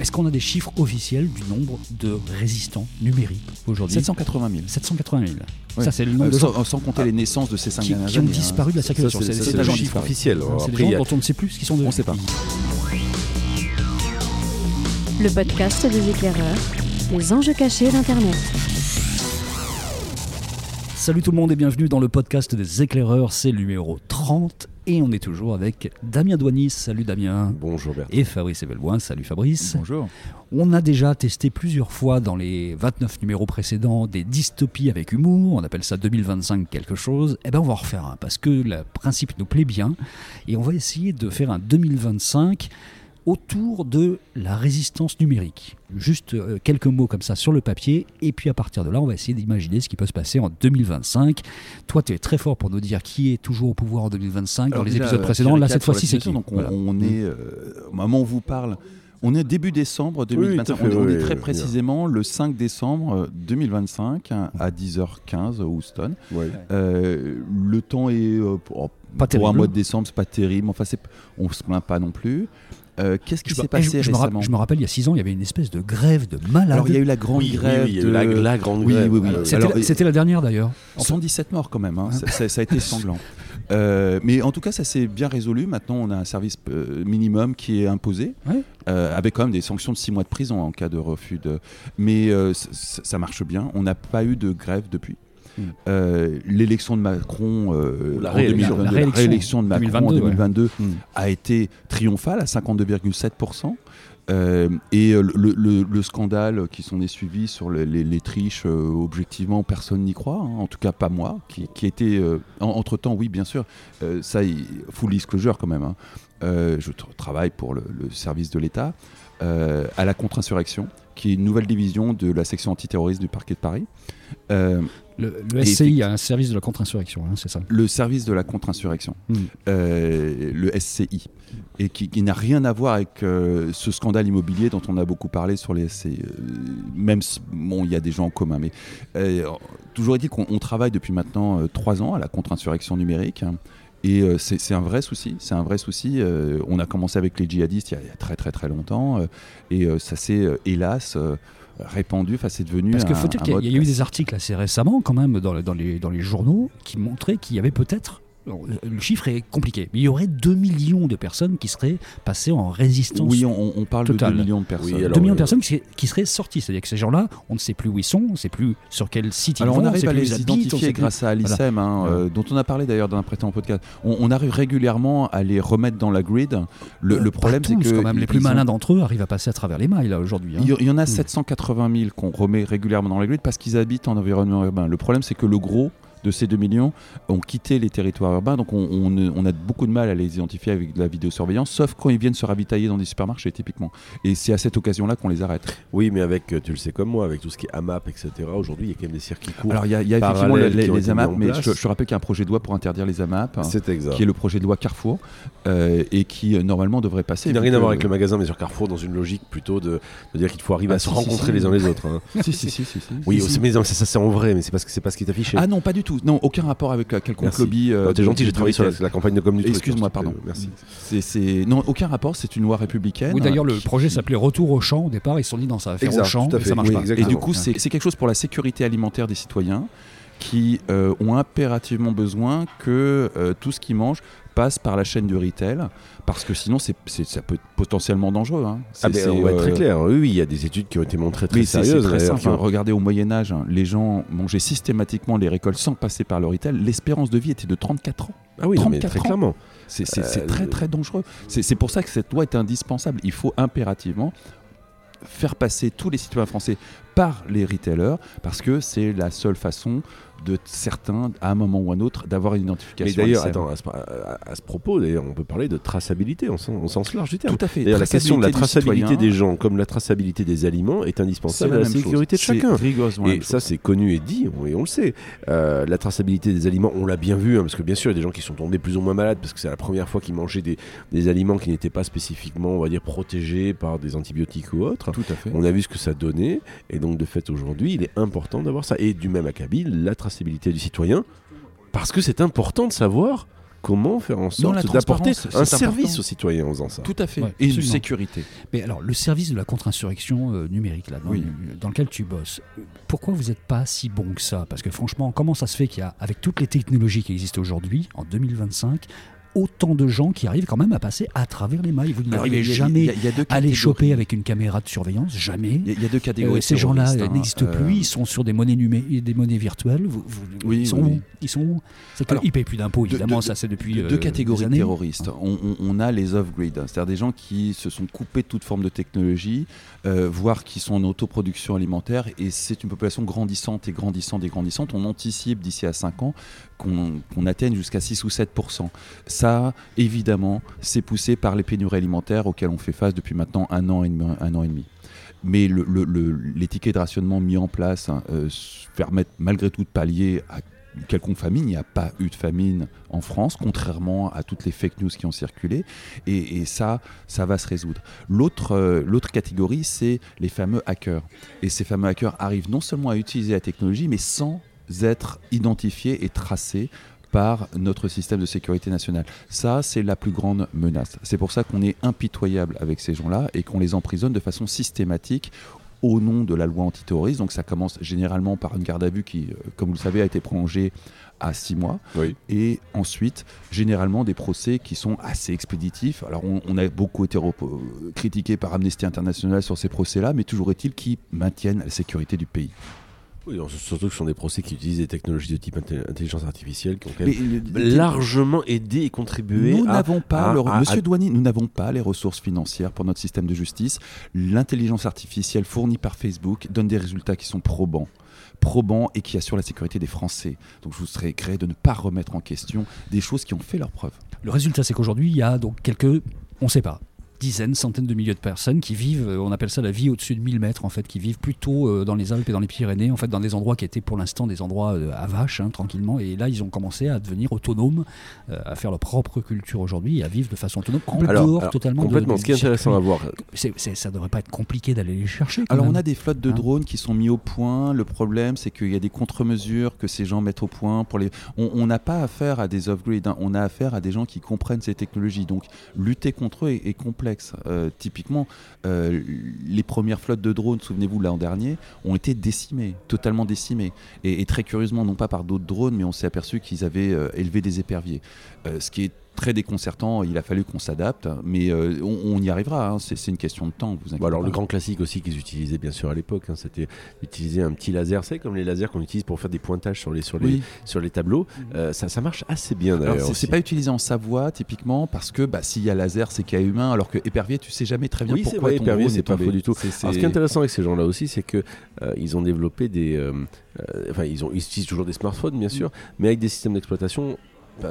Est-ce qu'on a des chiffres officiels du nombre de résistants numériques aujourd'hui 780 000. 780 000. Ouais. Ça, c'est le nombre Euh, de gens sans, sans compter les naissances de ces cinq qui, dernières qui ont années, hein. disparu de la circulation. C'est- le des gens chiffre officiel. C'est des gens dont on ne sait plus ce qu'ils sont On devenus. sait pas. Le podcast des éclaireurs, les enjeux cachés d'Internet. Salut tout le monde et bienvenue dans le podcast des éclaireurs, c'est le numéro 30 et on est toujours avec Damien Douanis, salut Damien, Bonjour Bert. et Fabrice Ebelboin, salut Fabrice. Bonjour. On a déjà testé plusieurs fois dans les 29 numéros précédents des dystopies avec humour, on appelle ça 2025 quelque chose, et ben on va en refaire un parce que le principe nous plaît bien et on va essayer de faire un 2025 autour de la résistance numérique. Juste euh, quelques mots comme ça sur le papier, et puis à partir de là, on va essayer d'imaginer ce qui peut se passer en 2025. Toi, tu es très fort pour nous dire qui est toujours au pouvoir en 2025 dans Alors les déjà, épisodes euh, précédents. Là, et cette fois-ci, c'est qui. Donc on, Voilà. on est, euh, au moment où on vous parle, on est début décembre 2025. tout à fait, on, est- on est oui, très oui, précisément le 5 décembre euh, 2025 hein, à 10h15 au Houston. Euh, le temps est euh, pour, Pas pour un terrible. mois de décembre, c'est pas terrible. Enfin, on se plaint pas non plus. Euh, Qu'est-ce qui s'est passé je, je me rappelle, récemment je me rappelle, il y a 6 ans, il y avait une espèce de grève de malades. Alors il y a eu la grande Oui, grève oui, de la, la grande Oui, grève. oui, oui. Alors, C'était la- dernière d'ailleurs. 117 morts quand même, hein. ça, ça- ça a été sanglant. Euh, mais en tout cas, ça s'est bien résolu. Maintenant, on a un service euh, minimum qui est imposé, Ouais. euh, avec quand même des sanctions de 6 mois de prison en cas de refus de. Mais euh, ça marche bien. On n'a pas eu de grève depuis. Mm. Euh, L'élection de Macron euh, La en réélection. 2022, La la réélection. réélection de Macron 2022, en ouais. 2022 Mm. a été triomphale à 52,7%. Euh, et le, le- le scandale qui s'en est suivi sur les, les- les triches, euh, objectivement, personne n'y croit, hein, en tout cas pas moi, qui, qui était, euh, en- entre-temps, oui, bien sûr, euh, ça, il- full disclosure quand même, hein. Euh, je tra- travaille pour le, le service de l'État, euh, à la contre-insurrection, qui est une nouvelle division de la section antiterroriste du parquet de Paris. Euh, Le, SCI a un service de la contre-insurrection, hein, c'est ça. le service de la contre-insurrection, Mm. euh, le SCI, et qui, qui n'a rien à voir avec euh, ce scandale immobilier dont on a beaucoup parlé sur les SCI, même bon, il y a des gens en commun, mais toujours est-il qu'on on travaille depuis maintenant trois ans à la contre-insurrection numérique. hein, et euh, c'est un vrai souci, c'est un vrai souci. euh, on a commencé avec les djihadistes il y a, il y a très très très longtemps, euh, et ça s'est hélas répandu. Enfin, c'est devenu Parce que un- faut-il qu'il y, a- mode il y a eu des articles assez récemment, quand même, dans, le- dans les, dans les journaux, qui montraient qu'il y avait peut-être. Le chiffre est compliqué, mais il y aurait 2 millions de personnes qui seraient passées en résistance. Oui, on, on parle totale. de 2 millions de personnes. Oui, 2 alors, millions de euh, personnes qui, qui seraient sorties. C'est-à-dire que ces gens-là, on ne sait plus où ils sont, on ne sait plus sur quel site Alors ils on vont, arrive sait à les habitent, on identifier plus- grâce à l'ICEM, hein, euh, dont on a parlé d'ailleurs dans un précédent podcast. On, on arrive régulièrement à les remettre dans la grid. Le, Euh, le problème, c'est que quand même, les plus malins d'entre eux arrivent à passer à travers les mailles là aujourd'hui. hein. Il y, il y en a Mm. 780 000 qu'on remet régulièrement dans la grid parce qu'ils habitent en environnement urbain. Le problème, c'est que le gros de ces 2 millions ont quitté les territoires urbains, donc on, on ne- on a beaucoup de mal à les identifier avec de la vidéosurveillance, sauf quand ils viennent se ravitailler dans des supermarchés, typiquement. Et c'est à cette occasion-là qu'on les arrête. Oui, mais avec, euh, tu le sais comme moi, avec tout ce qui est AMAP, etc., aujourd'hui, il y a quand même des circuits courts. Alors il y a, il y a effectivement les, AMAP, mais je, je rappelle qu'il y a un projet de loi pour interdire les AMAP. hein, c'est exact. qui est le projet de loi Carrefour euh, et qui euh, normalement devrait passer. Qui n'a rien à voir avec le magasin, mais sur Carrefour, dans une logique plutôt de, de dire qu'il faut arriver Ah, à se si, rencontrer si. les uns les autres. hein. Si, si, si. Oui, mais non, ça, ça, c'est en vrai, mais c'est parce que c'est pas ce qui est affiché. Ah non, pas du tout. Non, aucun rapport avec quelconque Merci. lobby. euh, Oh, T'es gentil, j'ai travaillé sur la, campagne de com du truc, Excuse-moi, pardon. Merci. C'est, c'est- Non, aucun rapport. C'est une loi républicaine. Oui, d'ailleurs, le qui- projet s'appelait Retour au champ. Au départ, ils se sont dit non, ça va faire Exact, au champ, fait. ça marche Oui, pas. exactement. Et du coup, c'est, c'est quelque chose pour la sécurité alimentaire des citoyens qui euh, ont impérativement besoin que euh, tout ce qu'ils mangent passe par la chaîne du retail, parce que sinon, c'est, ça peut être potentiellement dangereux. hein. Ah, on va être très euh, clair. Oui, il y a des études qui ont été montrées très sérieuses. très simple. hein. Regardez au Moyen Âge, hein, les gens mangeaient systématiquement les récoltes sans passer par le retail. L'espérance de vie était de 34 ans. Ah oui, non, mais 34 très ans. clairement. C'est Euh, très très dangereux. C'est c'est pour ça que cette loi est indispensable. Il faut impérativement faire passer tous les citoyens français par les retailers parce que c'est la seule façon de certains, à un moment ou un autre, d'avoir une Mais identification. d'ailleurs, à l'ICEM. attends, à ce, à- à ce propos, d'ailleurs, on peut parler de traçabilité sens, au sens large du terme. Tout à fait. D'ailleurs, la question de la Traçabilité des gens, comme la traçabilité des aliments, est indispensable la à la chose. sécurité de chacun. rigoureusement Et ça, c'est connu et dit, on- et on le sait. Euh, la traçabilité des aliments, on l'a bien vu, hein, parce que bien sûr, il y a des gens qui sont tombés plus ou moins malades, parce que c'est la première fois qu'ils mangeaient des, des aliments qui n'étaient pas spécifiquement, on va dire, protégés par des antibiotiques ou autres. Tout à fait. On a vu ce que ça donnait, et donc de fait aujourd'hui, il est important d'avoir ça. Et du même acabit, la traçabilité du citoyen, parce que c'est important de savoir comment faire en sorte d'apporter un service important. aux citoyens en faisant ça. Tout à fait. Ouais, et une sécurité. Mais alors, le service de la contre-insurrection euh, numérique, là, dans, Oui. dans lequel tu bosses, euh, pourquoi vous n'êtes pas si bon que ça? Parce que franchement, comment ça se fait qu'il y a, avec toutes les technologies qui existent aujourd'hui, en 2025, autant de gens qui arrivent quand même à passer à travers les mailles Vous n'arrivez jamais il y a- il y a deux à les choper avec une caméra de surveillance, jamais. Il y a- il y a deux catégories. Euh, ces gens-là hein. n'existent Euh, plus, ils sont sur des monnaies, numé- des monnaies virtuelles. Vous- vous- Oui, ils, sont oui, où oui. ils sont où C'est Alors, qu'ils ne payent plus d'impôts, de- évidemment, de- ça c'est depuis deux euh, catégories de terroristes. On, on- on a les off-grid, c'est-à-dire des gens qui se sont coupés de toute forme de technologie, euh, voire qui sont en autoproduction alimentaire, et c'est une population grandissante et grandissante et grandissante. On anticipe d'ici à 5 ans qu'on qu'on atteigne jusqu'à 6 ou 7 Ça, évidemment, c'est poussé par les pénuries alimentaires auxquelles on fait face depuis maintenant un an et demi. Un an et demi. Mais le- le- le- les tickets de rationnement mis en place hein, euh, permettent malgré tout de pallier à quelconque famine. Il n'y a pas eu de famine en France, contrairement à toutes les fake news qui ont circulé. Et, ça, ça va se résoudre. Euh, l'autre catégorie, c'est les fameux hackers. Et ces fameux hackers arrivent non seulement à utiliser la technologie, mais sans être identifiés et tracés par notre système de sécurité nationale. Ça, c'est la plus grande menace. C'est pour ça qu'on est impitoyable avec ces gens-là et qu'on les emprisonne de façon systématique au nom de la loi antiterroriste. Donc ça commence généralement par une garde à vue qui, euh, comme vous le savez, a été prolongée à six mois. Oui. Et ensuite, généralement, des procès qui sont assez expéditifs. Alors, on, on a beaucoup été critiqué par Amnesty International sur ces procès-là, mais toujours est-il qu'ils maintiennent la sécurité du pays. Oui, surtout que ce sont des procès qui utilisent des technologies de type intelligence artificielle qui ont quand Mais, même largement aidé et contribué Nous à... n'avons pas, à- le- à- Monsieur à- Douanier, nous n'avons pas les ressources financières pour notre système de justice. L'intelligence artificielle fournie par Facebook donne des résultats qui sont probants probants et qui assurent la sécurité des Français. Donc je vous serais gré de ne pas remettre en question des choses qui ont fait leur preuve. Le résultat, c'est qu'aujourd'hui, il y a donc quelques, on ne sait pas, dizaines, centaines de milliers de personnes qui vivent, euh, on appelle ça la vie au-dessus de 1000 mètres, en fait, qui vivent plutôt euh, dans les Alpes et dans les Pyrénées, en fait, dans des endroits qui étaient pour l'instant des endroits euh, à vache, hein, tranquillement. Et là, ils ont commencé à devenir autonomes, euh, à faire leur propre culture aujourd'hui et à vivre de façon autonome, en Alors, dehors alors, totalement de- complètement. du Ce qui est intéressant à voir, C'est- c'est- ça devrait pas être compliqué d'aller les chercher. Alors même. on a des flottes de Hein drones qui sont mis au point. Le problème, c'est qu'il y a des contre-mesures que ces gens mettent au point. Pour les... On on n'a pas affaire à des off-grid, hein. on a affaire à des gens qui comprennent ces technologies. Donc lutter contre eux est, est complexe. Euh, typiquement, euh, les premières flottes de drones, souvenez-vous, l'an dernier, ont été décimées, totalement décimées. Et, très curieusement, non pas par d'autres drones, mais on s'est aperçu qu'ils avaient euh, élevé des éperviers. Ce qui est très déconcertant, il a fallu qu'on s'adapte, mais euh, on, on y arrivera, hein. c'est c'est une question de temps. Vous inquiétez Bon, alors pas. le grand classique aussi qu'ils utilisaient bien sûr à l'époque, hein, c'était d'utiliser un petit laser, c'est comme les lasers qu'on utilise pour faire des pointages sur les sur les Oui. sur les tableaux. Euh, ça, ça marche assez bien d'ailleurs. c'est- c'est pas utilisé en Savoie typiquement parce que bah, s'il y a laser, c'est qu'il y a humain, alors que épervier, tu sais jamais très bien Oui, c'est pourquoi vrai, ton épervier, c'est est pas faux du tout. C'est- c'est- Alors, ce qui est intéressant avec ces gens-là aussi, c'est que euh, ils ont développé des, euh, enfin ils ont ils utilisent toujours des smartphones bien sûr, mais avec des systèmes d'exploitation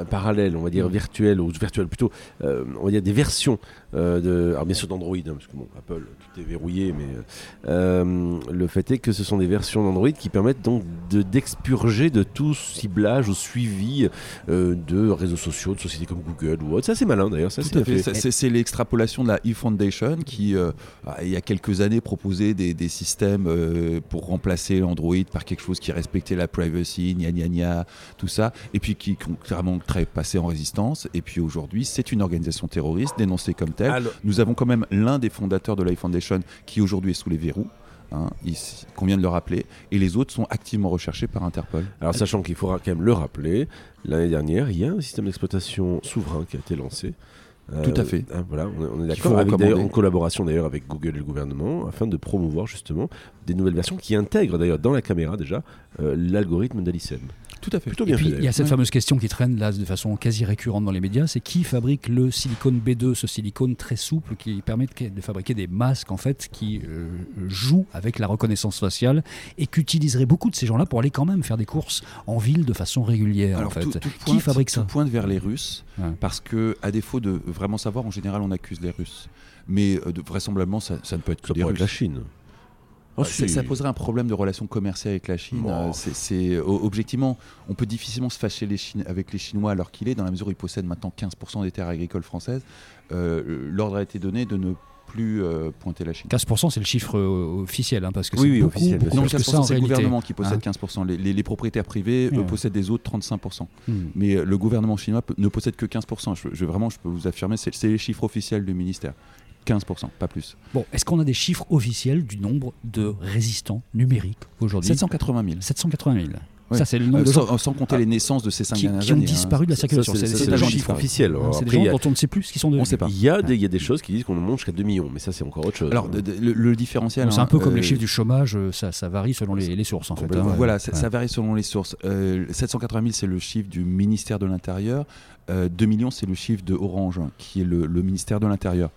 parallèles, on va dire virtuels ou virtuels plutôt, euh, on va dire des versions euh, de, alors bien sûr d'Android, hein, parce que bon Apple tout est verrouillé, mais euh, le fait est que ce sont des versions d'Android qui permettent donc de d'expurger de tout ciblage ou suivi de réseaux sociaux, de sociétés comme Google ou autre. Ça c'est malin d'ailleurs, ça Tout c'est à fait. C'est- l'extrapolation de la e-Foundation qui, euh, ah, il y a quelques années, proposait des, des systèmes pour remplacer l'Android par quelque chose qui respectait la privacy, gna gna gna, tout ça, et puis qui ont très passé en résistance. Et puis aujourd'hui, c'est une organisation terroriste dénoncée comme telle. Alors- Nous avons quand même l'un des fondateurs de l'iFoundation qui aujourd'hui est sous les verrous. Hein, ici, qu'on vient de le rappeler, et les autres sont activement recherchés par Interpol. Alors sachant qu'il faudra quand même le rappeler, l'année dernière, il y a un système d'exploitation souverain qui a été lancé. Euh, Tout à fait. hein, voilà, on est, d'accord, avec recommander. d'ailleurs- en collaboration d'ailleurs avec Google et le gouvernement, afin de promouvoir justement des nouvelles versions qui intègrent d'ailleurs dans la caméra déjà euh, l'algorithme d'Alicem. Tout à fait. Plutôt Et bien puis, fait. il y a cette Ouais. fameuse question qui traîne là de façon quasi récurrente dans les médias, c'est qui fabrique le silicone B2, ce silicone très souple qui permet de, de fabriquer des masques en fait qui euh, jouent avec la reconnaissance faciale et qu'utiliseraient beaucoup de ces gens-là pour aller quand même faire des courses en ville de façon régulière. en Alors, fait? tout- tout qui pointe- fabrique ça? tout pointe vers les Russes, Ouais. parce que, à défaut de vraiment savoir, en général, on accuse les Russes. Mais euh, de- vraisemblablement, ça, ça ne peut être que Ça des pourrait être Russes. la Chine. Euh, Ah, ça, poserait un problème de relations commerciales avec la Chine. Oh. Euh, c'est- objectivement, on peut difficilement se fâcher les Chine- avec les Chinois alors qu'il est, dans la mesure où ils possèdent maintenant 15% des terres agricoles françaises. Euh, L'ordre a été donné de ne plus euh, pointer la Chine. 15% c'est le chiffre euh, officiel, hein, parce que Oui, c'est oui, beaucoup, officiel, beaucoup Non, plus que 15%, ça c'est le réalité. gouvernement qui possède Hein 15%. Les, les- les propriétaires privés possèdent des autres 35%. Hmm. Mais euh, le gouvernement chinois ne possède que 15%. Je, je- vraiment, je peux vous affirmer, c'est les chiffres officiels du ministère. 15%, pas plus. Bon, est-ce qu'on a des chiffres officiels du nombre de résistants numériques aujourd'hui 780 000. 780 000. Ouais. Ça, c'est le nombre Euh, de gens sans, sans compter les naissances de ces cinq qui, dernières qui ont années, hein. disparu de la circulation. c'est- des c'est c'est le des gens chiffre qui- officiel. hein, Alors, c'est des gens a- dont on ne sait plus ce qu'ils sont devenus. On sait pas. Il y, a des, il y a des choses qui disent qu'on ne monte jusqu'à 2 millions, mais ça c'est encore autre chose. Alors, de- de- le, le différentiel. C'est hein, un peu comme euh, les chiffres du chômage, euh, ça, ça varie selon les, les sources en fait. Hein. Voilà, ça, Ouais. ça varie selon les sources. Euh, 780 000, c'est le chiffre du ministère de l'Intérieur. Euh, 2 millions, c'est le chiffre de Orange, qui est le, le ministère de l'Intérieur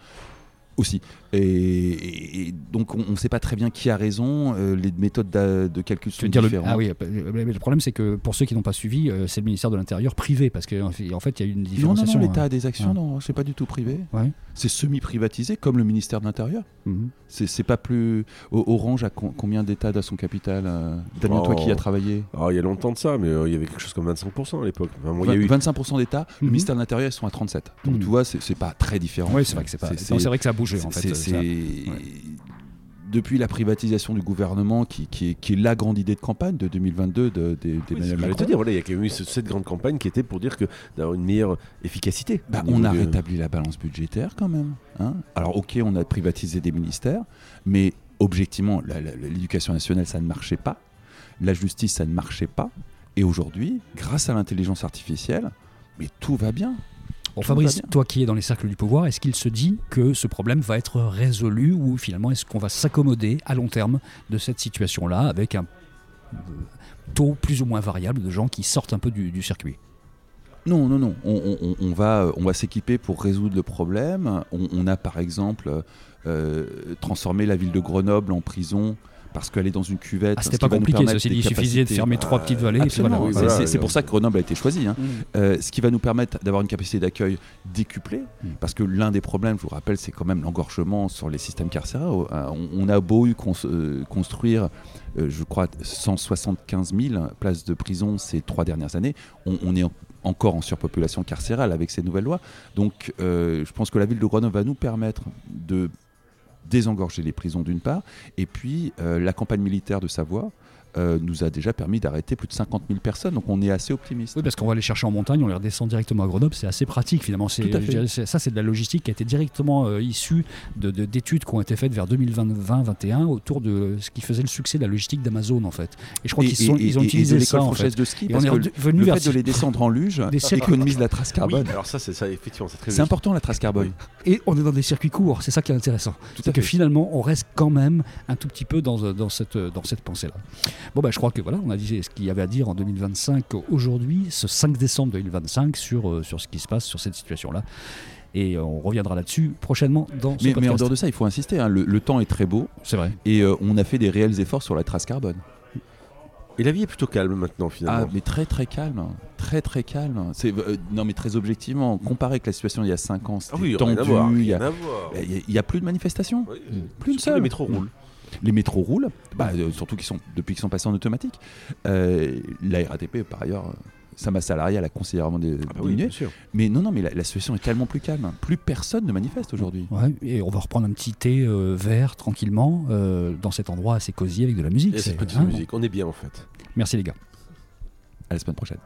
aussi. Et, donc, on ne sait pas très bien qui a raison. euh, les méthodes de calcul sont dire le... différentes. Ah oui, euh, le problème c'est que pour ceux qui n'ont pas suivi, euh, c'est le ministère de l'Intérieur privé parce qu'en fait, en fait, il y a eu une Non, non, différenciation. non, l'État hein. a des actions, Ouais. non, c'est pas du tout privé. Ouais. C'est semi-privatisé, comme le ministère de l'Intérieur. Mhm. C'est c'est pas plus. Orange a con- combien d'États dans son capital euh, Damien, toi qui Oh. as travaillé? Alors, il y a longtemps de ça, mais euh, il y avait quelque chose comme 25% à l'époque. Enfin, bon, il y a eu 25% d'États, le Mhm. ministère de l'Intérieur, ils sont à 37. Donc Mhm. tu vois, c'est pas très différent. Oui, c'est vrai que c'est pas. non, C'est vrai que ça a bougé en fait. c'est- ça- c'est- Depuis la privatisation du gouvernement, qui, qui est, qui est la grande idée de campagne de 2022 de, de- Oui, d'Emmanuel Macron, te dire, voilà, il y a quand même eu ce- cette grande campagne qui était pour dire que d'avoir une meilleure efficacité. bah, on a de- rétabli la balance budgétaire quand même. hein. Alors ok, on a privatisé des ministères, mais objectivement, l'éducation nationale, ça ne marchait pas. La justice, ça ne marchait pas. Et aujourd'hui, grâce à l'intelligence artificielle, mais tout va bien. Bon, Tout Fabrice, toi qui es dans les cercles du pouvoir, est-ce qu'il se dit que ce problème va être résolu ou finalement est-ce qu'on va s'accommoder à long terme de cette situation-là avec un euh, taux plus ou moins variable de gens qui sortent un peu du, du circuit? Non, non, non. On, on- on va, on va s'équiper pour résoudre le problème. On, on a par exemple euh, transformé la ville de Grenoble en prison parce qu'elle est dans une cuvette. Ah, C'était pas compliqué, ceci dit, il suffisait de fermer trois petites vallées. voilà. oui, c'est- voilà, pour ça que Grenoble a été choisi. hein. Euh, ce qui va nous permettre d'avoir une capacité d'accueil décuplée, Mm. parce que l'un des problèmes, je vous rappelle, c'est quand même l'engorgement sur les systèmes carcéraux. Euh, On, on a beau eu cons- euh, construire, euh, je crois, 175 000 places de prison ces trois dernières années, on, on est en- encore en surpopulation carcérale avec ces nouvelles lois. Donc, euh, je pense que la ville de Grenoble va nous permettre de désengorger les prisons d'une part, et puis euh, la campagne militaire de Savoie euh, nous a déjà permis d'arrêter plus de 50 000 personnes, donc on est assez optimiste. Oui, parce qu'on va les chercher en montagne, on les redescend directement à Grenoble, c'est assez pratique finalement. C'est- Tout à fait. je dirais, c'est- Ça, c'est de la logistique qui a été directement euh, issue de- de- d'études qui ont été faites vers 2020-2021 autour de ce qui faisait le succès de la logistique d'Amazon en fait. Et je crois Et- qu'ils sont- et- ils ont et- utilisé de ça l'école en fait. de ski, parce on est que revenu le vers fait de les descendre en luge des circuits- économise la trace Ah oui, carbone. alors ça, c'est ça, effectivement, c'est très C'est juste. important la trace carbone. Et on est dans des circuits courts, c'est ça qui est intéressant. Tout C'est que fait. finalement, on reste quand même un tout petit peu dans, euh, dans cette, euh, dans cette pensée-là. Bon, bah, je crois que voilà, on a dit ce qu'il y avait à dire en 2025 aujourd'hui, ce 5 décembre 2025, sur, euh, sur ce qui se passe, sur cette situation-là. Et euh, on reviendra là-dessus prochainement dans ce Mais, mais en dehors de ça, il faut insister. hein, le, le temps est très beau C'est vrai. et euh, on a fait des réels efforts sur la trace carbone. Et la vie est plutôt calme maintenant, Ah, finalement. mais très très calme, très très calme. C'est euh, non mais très objectivement, comparé avec la situation il y a 5 ans, c'était Ah oui, tendu. il y y y a plus de manifestations. Oui, Plus une seule. Les métros roulent. Les métros roulent, bah, euh, surtout qu'ils sont, depuis qu'ils sont passés en automatique. Euh, la RATP, par ailleurs, euh, sa masse salariale a considérablement dé- Ah bah oui, diminué. Mais non, non, mais la, la situation est tellement plus calme. Plus personne ne manifeste aujourd'hui. Ouais, et on va reprendre un petit thé euh, vert tranquillement euh, dans cet endroit assez cosy avec de la musique. Et c'est- cette petite hein. musique, on est bien en fait. Merci les gars. À la semaine prochaine.